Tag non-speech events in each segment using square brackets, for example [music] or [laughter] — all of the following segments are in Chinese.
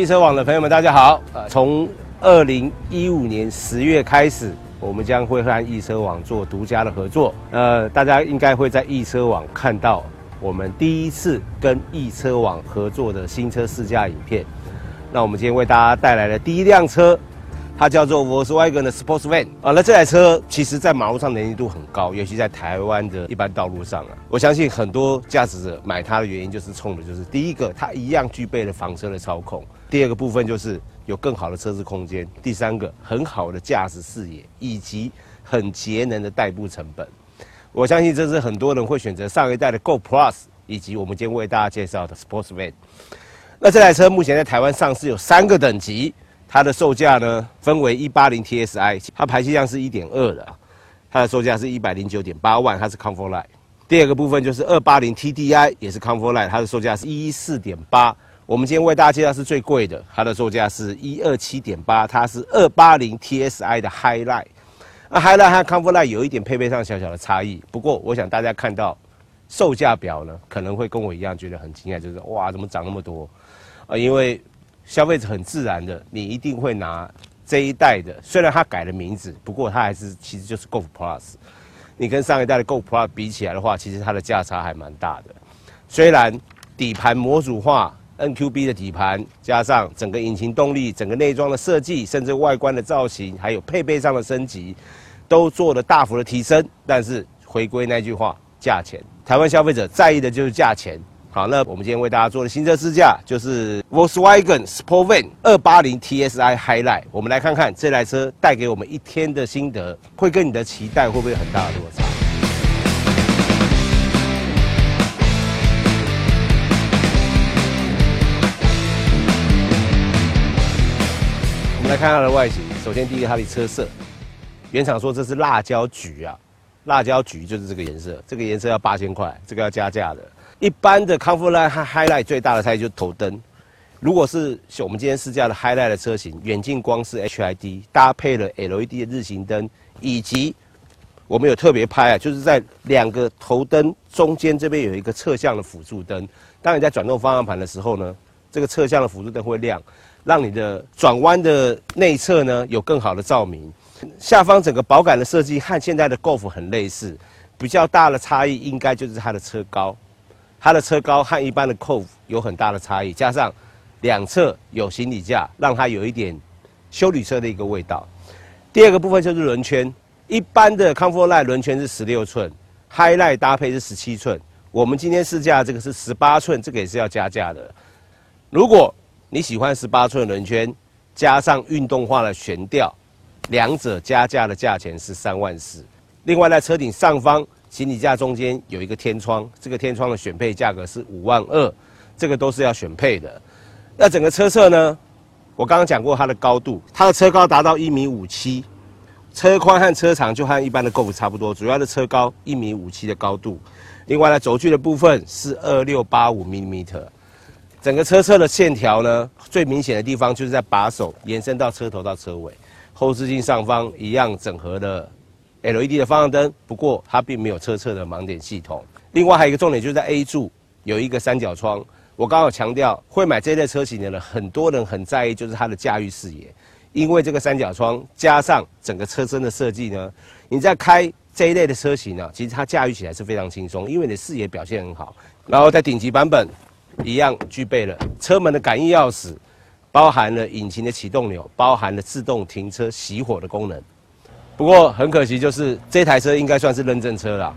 易车网的朋友们，大家好！从二零一五年十月开始，我们将会和易车网做独家的合作。呃，大家应该会在易车网看到我们第一次跟易车网合作的新车试驾影片。那我们今天为大家带来的第一辆车，它叫做 Volkswagen 的 Sports Van 啊。那这台车其实在马路上黏度很高，尤其在台湾的一般道路上啊。我相信很多驾驶者买它的原因就是冲的就是第一个，它一样具备了房车的操控；第二个部分就是有更好的车子空间；第三个很好的驾驶视野，以及很节能的代步成本。我相信这是很多人会选择上一代的 Go Plus，以及我们今天为大家介绍的 Sports Van。那这台车目前在台湾上市有三个等级，它的售价呢分为一八零 TSI，它排气量是一点二的，它的售价是一百零九点八万，它是 Comfort Line。第二个部分就是二八零 TDI，也是 Comfort Line，它的售价是一四点八。我们今天为大家介绍是最贵的，它的售价是一二七点八，它是二八零 TSI 的 High Line。那 High Line 和 Comfort Line 有一点配备上小小的差异，不过我想大家看到售价表呢，可能会跟我一样觉得很惊讶，就是哇，怎么涨那么多？啊，因为消费者很自然的，你一定会拿这一代的，虽然它改了名字，不过它还是其实就是 Golf Plus。你跟上一代的 Golf Plus 比起来的话，其实它的价差还蛮大的。虽然底盘模组化，NQB 的底盘加上整个引擎动力、整个内装的设计，甚至外观的造型，还有配备上的升级，都做了大幅的提升。但是回归那句话，价钱，台湾消费者在意的就是价钱。好，那我们今天为大家做的新车试驾就是 Volkswagen Sport Van 二八零 TSI Highline。我们来看看这台车带给我们一天的心得，会跟你的期待会不会很大的落差？我们来看它的外形。首先，第一个它的车色，原厂说这是辣椒橘啊，辣椒橘就是这个颜色，这个颜色要八千块，这个要加价的。一般的 Comfort Line 和 Highline 最大的差异就是头灯。如果是我们今天试驾的 Highline 的车型，远近光是 HID 搭配了 LED 的日行灯，以及我们有特别拍啊，就是在两个头灯中间这边有一个侧向的辅助灯。当你在转动方向盘的时候呢，这个侧向的辅助灯会亮，让你的转弯的内侧呢有更好的照明。下方整个保杆的设计和现在的 Golf 很类似，比较大的差异应该就是它的车高。它的车高和一般的 Cove 有很大的差异，加上两侧有行李架，让它有一点修理车的一个味道。第二个部分就是轮圈，一般的 Comfort Line 轮圈是十六寸，High Line 搭配是十七寸。我们今天试驾这个是十八寸，这个也是要加价的。如果你喜欢十八寸轮圈，加上运动化的悬吊，两者加价的价钱是三万四。另外在车顶上方。行李架中间有一个天窗，这个天窗的选配价格是五万二，这个都是要选配的。那整个车侧呢？我刚刚讲过它的高度，它的车高达到一米五七，车宽和车长就和一般的 Golf 差不多，主要的车高一米五七的高度。另外呢，轴距的部分是二六八五 mm。整个车侧的线条呢，最明显的地方就是在把手延伸到车头到车尾，后视镜上方一样整合的。LED 的方向灯，不过它并没有车侧的盲点系统。另外还有一个重点，就是在 A 柱有一个三角窗。我刚好强调，会买这类车型的人，很多人很在意就是它的驾驭视野，因为这个三角窗加上整个车身的设计呢，你在开这一类的车型呢，其实它驾驭起来是非常轻松，因为你的视野表现很好。然后在顶级版本，一样具备了车门的感应钥匙，包含了引擎的启动钮，包含了自动停车熄火的功能。不过很可惜，就是这台车应该算是认证车了。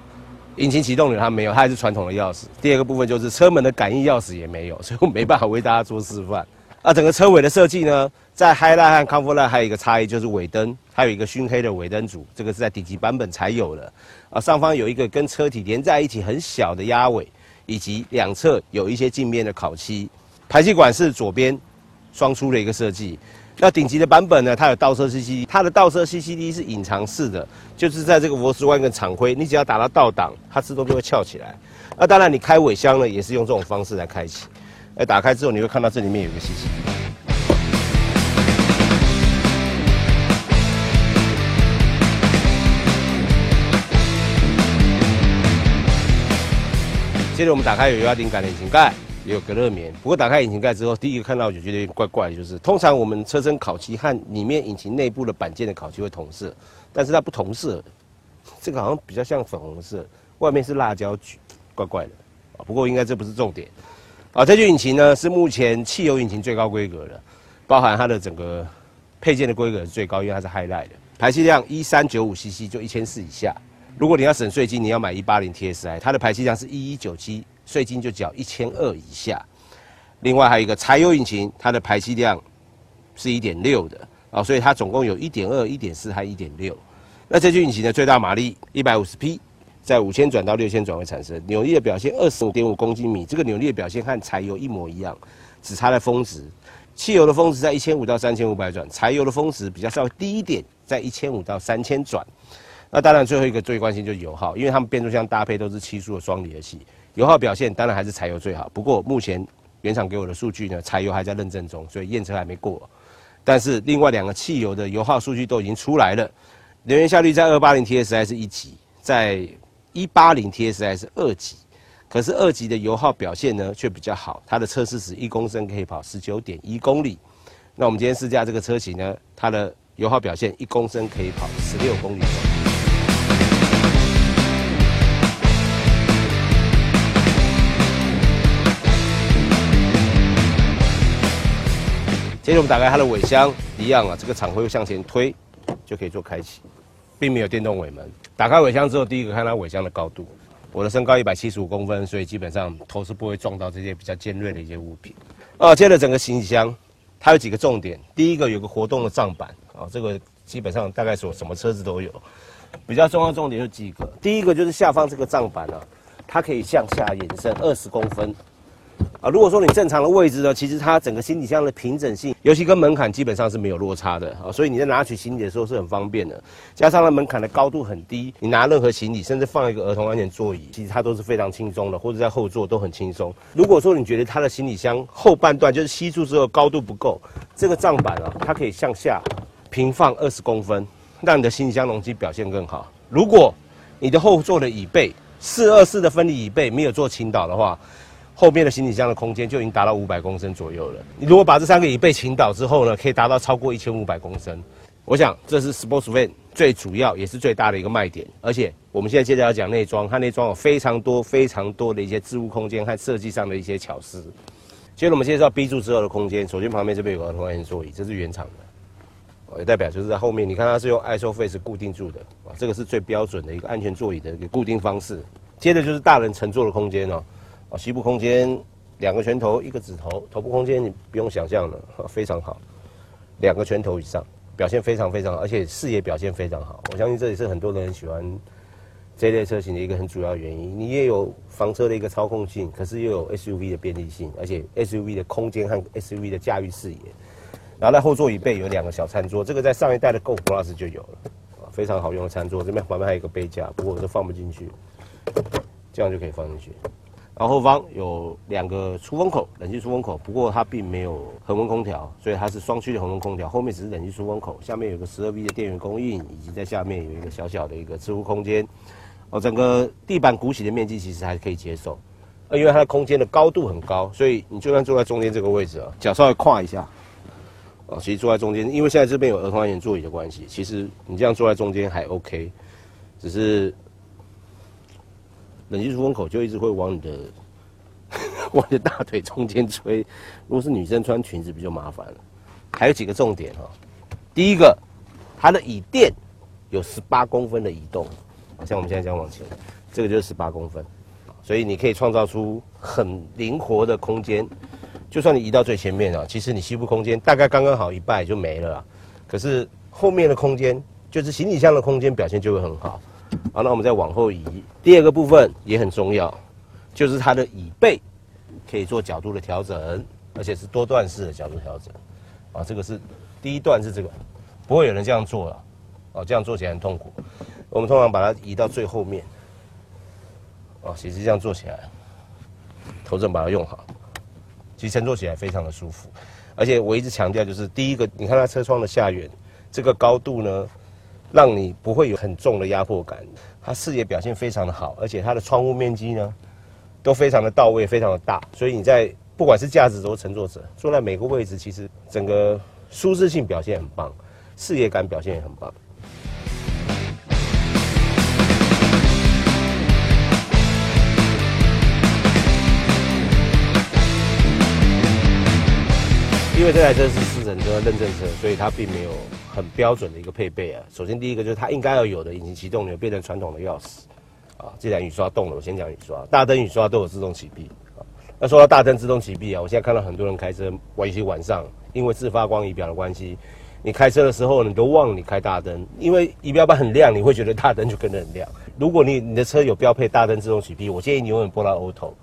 引擎启动钮它没有，它还是传统的钥匙。第二个部分就是车门的感应钥匙也没有，[laughs] 所以我没办法为大家做示范。啊，整个车尾的设计呢，在 Highline 和 Comfortline 还有一个差异就是尾灯，它有一个熏黑的尾灯组，这个是在顶级版本才有的。啊，上方有一个跟车体连在一起很小的压尾，以及两侧有一些镜面的烤漆。排气管是左边双出的一个设计。那顶级的版本呢？它有倒车 CCD，它的倒车 CCD 是隐藏式的，就是在这个螺丝弯跟厂徽，你只要打到倒档，它自动就会翘起来。那当然，你开尾箱呢，也是用这种方式来开启。哎，打开之后你会看到这里面有一个 CCD。接着我们打开有压顶杆的引擎盖。也有隔热棉，不过打开引擎盖之后，第一个看到就觉得有点怪怪的，就是通常我们车身烤漆和里面引擎内部的板件的烤漆会同色，但是它不同色，这个好像比较像粉红色，外面是辣椒橘，怪怪的啊。不过应该这不是重点啊。这具引擎呢是目前汽油引擎最高规格的，包含它的整个配件的规格是最高，因为它是 High Line 的，排气量一三九五 CC 就一千四以下。如果你要省税金，你要买一八零 TSI，它的排气量是一一九七。税金就缴一千二以下，另外还有一个柴油引擎，它的排气量是一点六的啊，所以它总共有一点二、一点四和一点六。那这具引擎的最大马力一百五十匹，在五千转到六千转会产生扭力的表现二十五点五公斤米，这个扭力的表现和柴油一模一样，只差在峰值。汽油的峰值在一千五到三千五百转，柴油的峰值比较稍微低一点，在一千五到三千转。那当然最后一个最关心就是油耗，因为他们变速箱搭配都是七速的双离合器。油耗表现当然还是柴油最好，不过目前原厂给我的数据呢，柴油还在认证中，所以验车还没过。但是另外两个汽油的油耗数据都已经出来了，能源效率在二八零 TSI 是一级，在一八零 TSI 是二级，可是二级的油耗表现呢却比较好，它的测试时一公升可以跑十九点一公里。那我们今天试驾这个车型呢，它的油耗表现一公升可以跑十六公里。接着我们打开它的尾箱，一样啊，这个厂会向前推就可以做开启，并没有电动尾门。打开尾箱之后，第一个看它尾箱的高度。我的身高一百七十五公分，所以基本上头是不会撞到这些比较尖锐的一些物品。啊，接着整个行李箱，它有几个重点。第一个有个活动的帐板啊，这个基本上大概所什么车子都有。比较重要重点有几个，第一个就是下方这个帐板啊，它可以向下延伸二十公分。啊，如果说你正常的位置呢，其实它整个行李箱的平整性，尤其跟门槛基本上是没有落差的啊，所以你在拿取行李的时候是很方便的。加上它门槛的高度很低，你拿任何行李，甚至放一个儿童安全座椅，其实它都是非常轻松的，或者在后座都很轻松。如果说你觉得它的行李箱后半段就是吸住之后高度不够，这个帐板啊，它可以向下平放二十公分，让你的行李箱容积表现更好。如果你的后座的椅背四二四的分离椅背没有做倾倒的话，后面的行李箱的空间就已经达到五百公升左右了。你如果把这三个椅背倾倒之后呢，可以达到超过一千五百公升。我想这是 Sports Van 最主要也是最大的一个卖点。而且我们现在接着要讲内装，它内装有非常多非常多的一些置物空间和设计上的一些巧思。接着我们介绍 B 柱之后的空间，首先旁边这边有个儿童安全座椅，这是原厂的，也代表就是在后面，你看它是用 ISOFACE 固定住的啊，这个是最标准的一个安全座椅的一个固定方式。接着就是大人乘坐的空间哦。膝部空间两个拳头一个指头，头部空间你不用想象了，非常好，两个拳头以上，表现非常非常好，而且视野表现非常好。我相信这也是很多人喜欢这类车型的一个很主要原因。你也有房车的一个操控性，可是又有 SUV 的便利性，而且 SUV 的空间和 SUV 的驾驭视野。然后在后座椅背有两个小餐桌，这个在上一代的 Go Plus 就有了，非常好用的餐桌。这边旁边还有一个杯架，不过我都放不进去，这样就可以放进去。然后后方有两个出风口，冷气出风口，不过它并没有恒温空调，所以它是双区的恒温空调。后面只是冷气出风口，下面有个十二 V 的电源供应，以及在下面有一个小小的一个置物空间。哦，整个地板鼓起的面积其实还可以接受。因为它的空间的高度很高，所以你就算坐在中间这个位置啊，脚稍微跨一下，哦，其实坐在中间，因为现在这边有儿童安全座椅的关系，其实你这样坐在中间还 OK，只是冷气出风口就一直会往你的 [laughs] 往你的大腿中间吹，如果是女生穿裙子比较麻烦了。还有几个重点哈，第一个，它的椅垫有十八公分的移动，像我们现在这样往前，这个就是十八公分。所以你可以创造出很灵活的空间，就算你移到最前面啊，其实你膝部空间大概刚刚好一半就没了。可是后面的空间，就是行李箱的空间表现就会很好。好，那我们再往后移，第二个部分也很重要，就是它的椅背可以做角度的调整，而且是多段式的角度调整。啊，这个是第一段是这个，不会有人这样做了，哦，这样做起来很痛苦。我们通常把它移到最后面。哦，其实这样做起来，头枕把它用好，其实乘坐起来非常的舒服。而且我一直强调，就是第一个，你看它车窗的下缘，这个高度呢，让你不会有很重的压迫感。它视野表现非常的好，而且它的窗户面积呢，都非常的到位，非常的大。所以你在不管是驾驶者、乘坐者坐在每个位置，其实整个舒适性表现很棒，视野感表现也很棒。因为这台车是四人车认证车，所以它并没有很标准的一个配备啊。首先第一个就是它应该要有的引擎启动钮变成传统的钥匙啊。既然雨刷动了，我先讲雨刷，大灯雨刷都有自动启闭啊。那说到大灯自动启闭啊，我现在看到很多人开车，尤其晚上，因为自发光仪表的关系，你开车的时候你都忘了你开大灯，因为仪表板很亮，你会觉得大灯就跟着很亮。如果你你的车有标配大灯自动启闭，我建议你永远拨到 Auto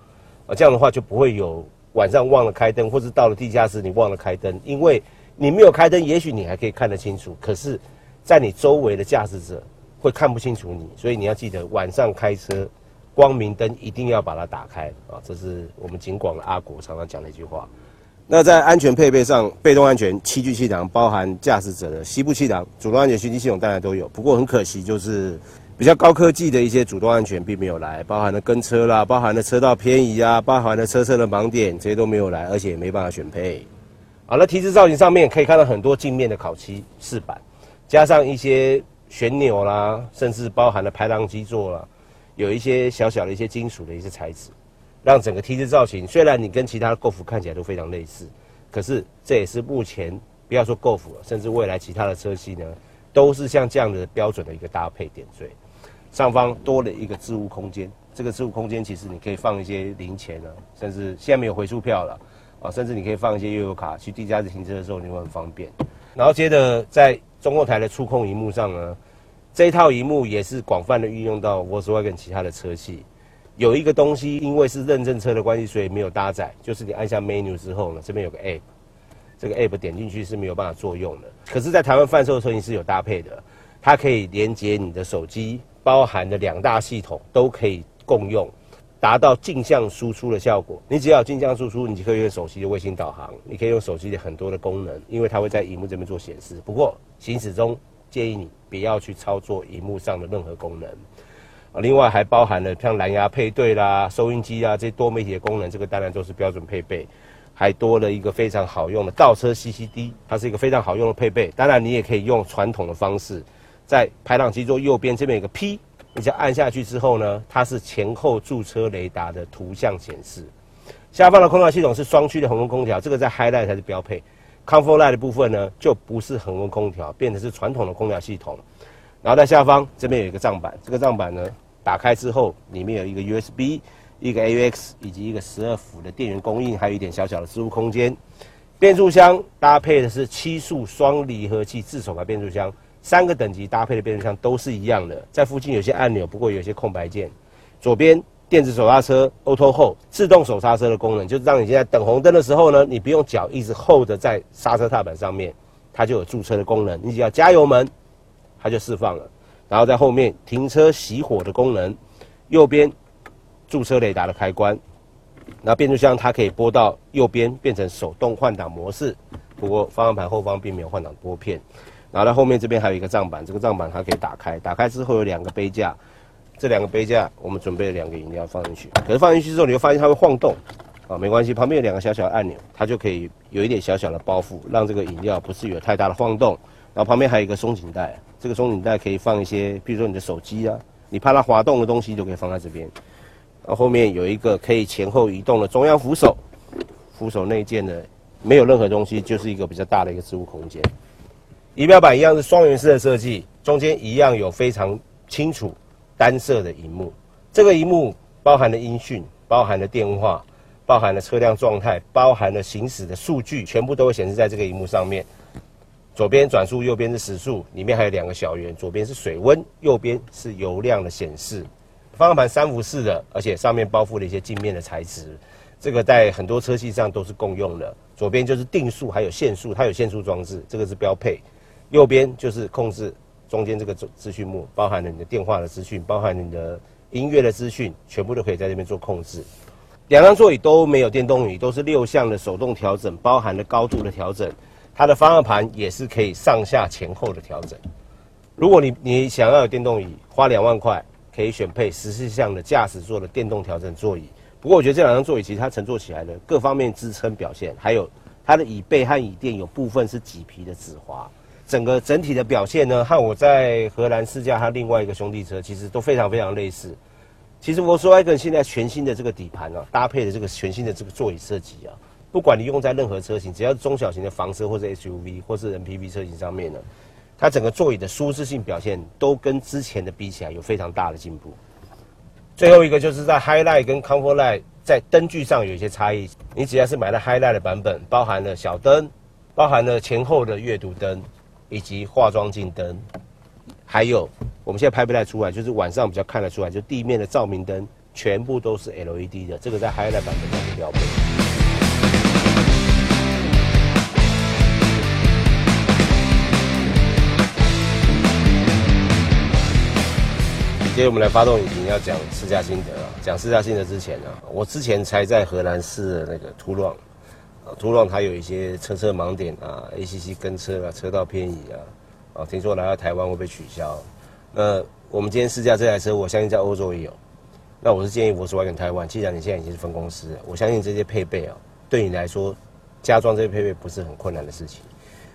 啊，这样的话就不会有。晚上忘了开灯，或是到了地下室你忘了开灯，因为你没有开灯，也许你还可以看得清楚，可是，在你周围的驾驶者会看不清楚你，所以你要记得晚上开车，光明灯一定要把它打开啊！这是我们警广的阿国常常讲的一句话。那在安全配备上，被动安全七具气囊包含驾驶者的膝部气囊，主动安全循迹系统当然都有，不过很可惜就是。比较高科技的一些主动安全并没有来，包含了跟车啦，包含了车道偏移啊，包含了车侧的盲点，这些都没有来，而且也没办法选配。好了，提示造型上面可以看到很多镜面的烤漆饰板，加上一些旋钮啦，甚至包含了排档基座啦，有一些小小的一些金属的一些材质，让整个 T 字造型虽然你跟其他的 Golf 看起来都非常类似，可是这也是目前不要说 Golf 了，甚至未来其他的车系呢，都是像这样的标准的一个搭配点缀。上方多了一个置物空间，这个置物空间其实你可以放一些零钱啊，甚至现在没有回数票了啊，甚至你可以放一些悠游卡去地下室停车的时候，你会很方便。然后接着在中控台的触控荧幕上呢，这一套荧幕也是广泛的运用到 Volkswagen 其他的车系。有一个东西，因为是认证车的关系，所以没有搭载，就是你按下 Menu 之后呢，这边有个 App，这个 App 点进去是没有办法作用的。可是，在台湾贩售的车型是有搭配的，它可以连接你的手机。包含的两大系统都可以共用，达到镜像输出的效果。你只要有镜像输出，你就可以用手机的卫星导航，你可以用手机的很多的功能，因为它会在荧幕这边做显示。不过行驶中建议你不要去操作荧幕上的任何功能。另外还包含了像蓝牙配对啦、收音机啊这些多媒体的功能，这个当然都是标准配备。还多了一个非常好用的倒车 CCD，它是一个非常好用的配备。当然你也可以用传统的方式。在排档机座右边这边有个 P，你只要按下去之后呢，它是前后驻车雷达的图像显示。下方的空调系统是双区的恒温空调，这个在 Highlight 才是标配。Comfort Light 的部分呢，就不是恒温空调，变成是传统的空调系统。然后在下方这边有一个账板，这个账板呢打开之后，里面有一个 USB、一个 AUX 以及一个十二伏的电源供应，还有一点小小的置物空间。变速箱搭配的是七速双离合器自手排变速箱。三个等级搭配的变速箱都是一样的，在附近有些按钮，不过有些空白键。左边电子手刹车，Auto Hold，自动手刹车的功能，就是让你现在等红灯的时候呢，你不用脚一直 hold 在刹车踏板上面，它就有驻车的功能。你只要加油门，它就释放了。然后在后面停车熄火的功能，右边驻车雷达的开关，那变速箱它可以拨到右边变成手动换挡模式，不过方向盘后方并没有换挡拨片。然后在后面这边还有一个账板，这个账板它可以打开，打开之后有两个杯架，这两个杯架，我们准备了两个饮料放进去。可是放进去之后，你会发现它会晃动，啊，没关系，旁边有两个小小的按钮，它就可以有一点小小的包袱，让这个饮料不至于有太大的晃动。然后旁边还有一个松紧带，这个松紧带可以放一些，比如说你的手机啊，你怕它滑动的东西就可以放在这边。然后后面有一个可以前后移动的中央扶手，扶手内件呢没有任何东西，就是一个比较大的一个置物空间。仪表板一样是双圆式的设计，中间一样有非常清楚单色的荧幕。这个荧幕包含了音讯，包含了电话，包含了车辆状态，包含了行驶的数据，全部都会显示在这个荧幕上面。左边转速，右边是时速，里面还有两个小圆，左边是水温，右边是油量的显示。方向盘三幅式的，而且上面包覆了一些镜面的材质，这个在很多车系上都是共用的。左边就是定速，还有限速，它有限速装置，这个是标配。右边就是控制中间这个资讯幕，包含了你的电话的资讯，包含你的音乐的资讯，全部都可以在这边做控制。两张座椅都没有电动椅，都是六项的手动调整，包含了高度的调整。它的方向盘也是可以上下前后的调整。如果你你想要有电动椅，花两万块可以选配十四项的驾驶座的电动调整座椅。不过我觉得这两张座椅其实它乘坐起来的各方面支撑表现，还有它的椅背和椅垫有部分是麂皮的止滑，整个整体的表现呢，和我在荷兰试驾它另外一个兄弟车其实都非常非常类似。其实 Volkswagen 现在全新的这个底盘啊，搭配的这个全新的这个座椅设计啊。不管你用在任何车型，只要是中小型的房车或者 SUV 或是 MPV 车型上面呢，它整个座椅的舒适性表现都跟之前的比起来有非常大的进步。最后一个就是在 Highlight 跟 Comfortline 在灯具上有一些差异。你只要是买了 Highlight 的版本，包含了小灯，包含了前后的阅读灯，以及化妆镜灯，还有我们现在拍不太出来，就是晚上比较看得出来，就地面的照明灯全部都是 LED 的，这个在 Highlight 版本上是标配。今天我们来发动引擎，要讲试驾心得啊。讲试驾心得之前呢，我之前才在荷兰试的那个途朗，途朗它有一些车车盲点啊，ACC 跟车啊，车道偏移啊，啊，听说来到台湾会被取消。那我们今天试驾这台车，我相信在欧洲也有。那我是建议我是外跟台湾，既然你现在已经是分公司，我相信这些配备啊，对你来说加装这些配备不是很困难的事情。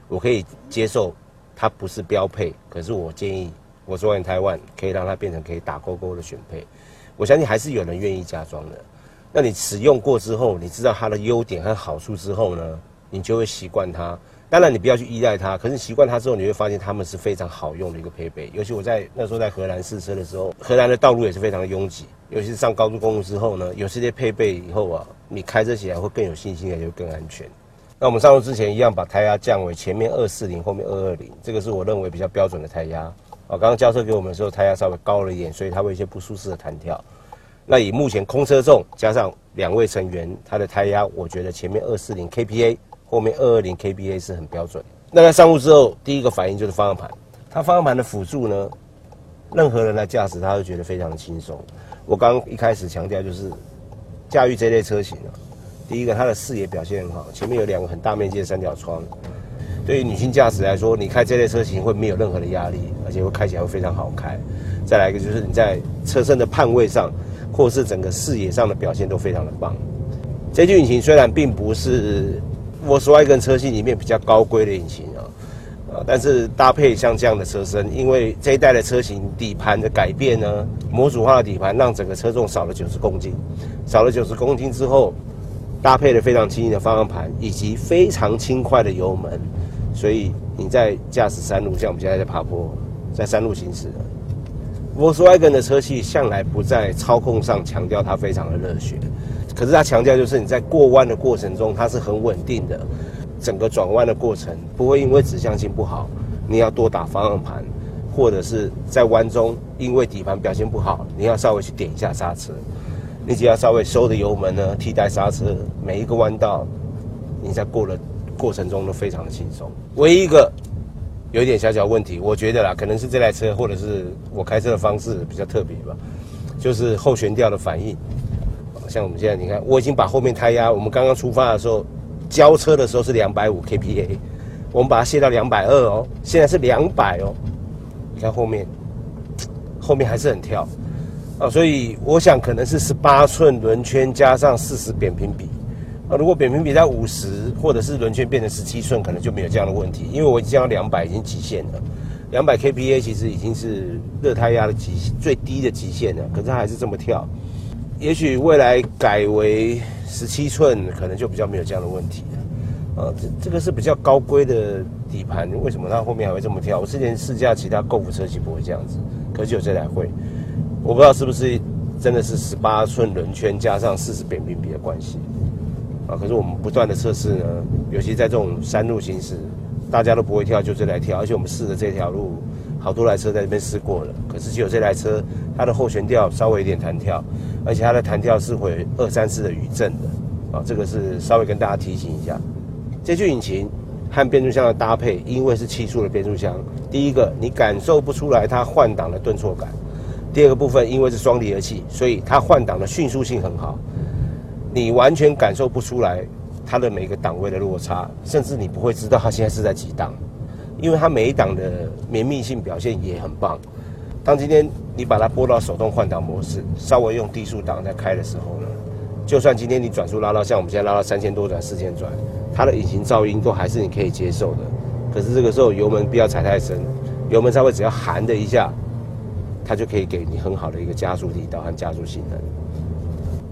我可以接受它不是标配，可是我建议。我说完台湾可以让它变成可以打勾勾的选配，我相信还是有人愿意加装的。那你使用过之后，你知道它的优点和好处之后呢，你就会习惯它。当然你不要去依赖它，可是习惯它之后，你会发现它们是非常好用的一个配备。尤其我在那时候在荷兰试车的时候，荷兰的道路也是非常的拥挤，尤其是上高速公路之后呢，有这些配备以后啊，你开车起来会更有信心，也就更安全。那我们上路之前一样把胎压降为前面二四零，后面二二零，这个是我认为比较标准的胎压。啊，刚刚交车给我们的时候，胎压稍微高了一点，所以它会有一些不舒适的弹跳。那以目前空车重加上两位成员，它的胎压，我觉得前面二四零 kPa，后面二二零 kPa 是很标准。那在上路之后，第一个反应就是方向盘。它方向盘的辅助呢，任何人来驾驶，他都觉得非常的轻松。我刚一开始强调就是，驾驭这类车型啊，第一个它的视野表现很好，前面有两个很大面积的三角窗。对于女性驾驶来说，你开这类车型会没有任何的压力，而且会开起来会非常好开。再来一个就是你在车身的判位上，或是整个视野上的表现都非常的棒。这具引擎虽然并不是 Volkswagen 车系里面比较高规的引擎啊，啊，但是搭配像这样的车身，因为这一代的车型底盘的改变呢，模组化的底盘让整个车重少了九十公斤，少了九十公斤之后，搭配了非常轻盈的方向盘以及非常轻快的油门。所以你在驾驶山路，像我们现在在爬坡，在山路行驶，Volkswagen 的车系向来不在操控上强调它非常的热血，可是它强调就是你在过弯的过程中，它是很稳定的，整个转弯的过程不会因为指向性不好，你要多打方向盘，或者是在弯中因为底盘表现不好，你要稍微去点一下刹车，你只要稍微收的油门呢，替代刹车，每一个弯道，你在过了。过程中都非常的轻松，唯一一个有一点小小问题，我觉得啦，可能是这台车或者是我开车的方式比较特别吧，就是后悬吊的反应。像我们现在你看，我已经把后面胎压，我们刚刚出发的时候交车的时候是两百五 kPa，我们把它卸到两百二哦，现在是两百哦，你看后面后面还是很跳，啊，所以我想可能是十八寸轮圈加上四十扁平比。啊，如果扁平比在五十，或者是轮圈变成十七寸，可能就没有这样的问题，因为我已经降到两百，已经极限了。两百 kPa 其实已经是热胎压的极最低的极限了，可是它还是这么跳。也许未来改为十七寸，可能就比较没有这样的问题了。啊，这这个是比较高规的底盘，为什么它后面还会这么跳？我之前试驾其他购物车型不会这样子，可是有这台会，我不知道是不是真的是十八寸轮圈加上四十扁平比的关系。啊，可是我们不断的测试呢，尤其在这种山路行驶，大家都不会跳，就这台跳，而且我们试的这条路，好多台车在这边试过了，可是只有这台车，它的后悬吊稍微有点弹跳，而且它的弹跳是会二三次的余震的，啊，这个是稍微跟大家提醒一下。这具引擎和变速箱的搭配，因为是七速的变速箱，第一个你感受不出来它换挡的顿挫感，第二个部分因为是双离合器，所以它换挡的迅速性很好。你完全感受不出来它的每个档位的落差，甚至你不会知道它现在是在几档，因为它每一档的绵密性表现也很棒。当今天你把它拨到手动换挡模式，稍微用低速档在开的时候呢，就算今天你转速拉到像我们现在拉到三千多转、四千转，它的引擎噪音都还是你可以接受的。可是这个时候油门不要踩太深，油门稍微只要含的一下，它就可以给你很好的一个加速力道和加速性能。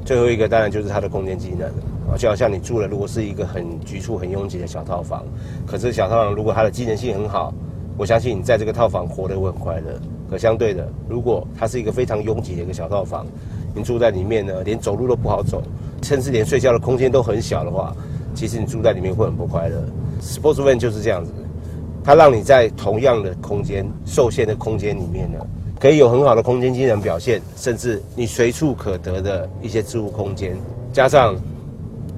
最后一个当然就是它的空间机能啊，就好像你住了，如果是一个很局促、很拥挤的小套房，可是小套房如果它的机能性很好，我相信你在这个套房活得会很快乐。可相对的，如果它是一个非常拥挤的一个小套房，你住在里面呢，连走路都不好走，甚至连睡觉的空间都很小的话，其实你住在里面会很不快乐。Sportsman 就是这样子，它让你在同样的空间、受限的空间里面呢。可以有很好的空间机能表现，甚至你随处可得的一些置物空间，加上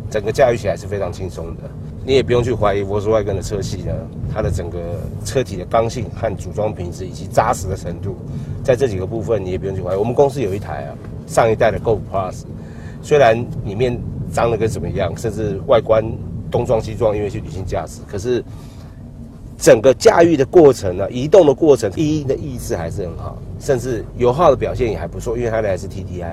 整个驾驭起来是非常轻松的。你也不用去怀疑 Volkswagen 的车系呢，它的整个车体的刚性和组装品质以及扎实的程度，在这几个部分你也不用去怀疑。我们公司有一台啊，上一代的 Go Plus，虽然里面脏的跟怎么样，甚至外观东撞西撞，因为是女性驾驶，可是。整个驾驭的过程呢，移动的过程，第一的意志还是很好，甚至油耗的表现也还不错，因为它的还是 TDI，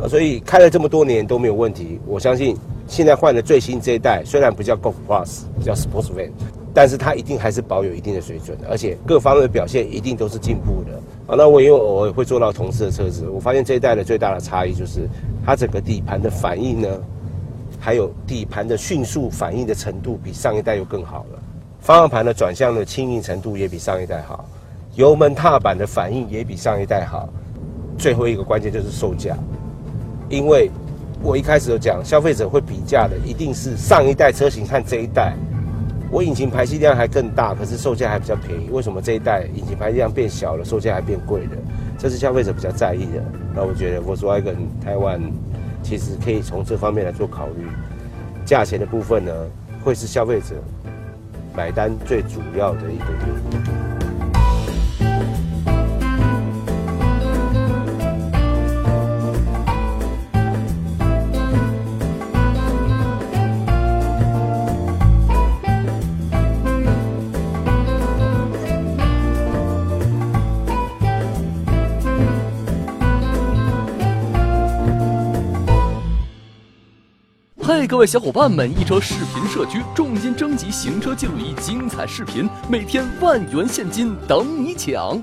啊，所以开了这么多年都没有问题。我相信现在换的最新这一代，虽然不叫 Golf Plus，叫 Sportsvan，但是它一定还是保有一定的水准的，而且各方面的表现一定都是进步的。啊，那我因为偶尔会坐到同事的车子，我发现这一代的最大的差异就是它整个底盘的反应呢，还有底盘的迅速反应的程度比上一代又更好了。方向盘的转向的轻盈程度也比上一代好，油门踏板的反应也比上一代好。最后一个关键就是售价，因为我一开始就讲，消费者会比价的一定是上一代车型和这一代。我引擎排气量还更大，可是售价还比较便宜。为什么这一代引擎排气量变小了，售价还变贵了？这是消费者比较在意的。那我觉得 Volkswagen 台湾其实可以从这方面来做考虑，价钱的部分呢，会是消费者。买单最主要的一个原因。嘿，各位小伙伴们！一车视频社区重金征集行车记录仪精彩视频，每天万元现金等你抢。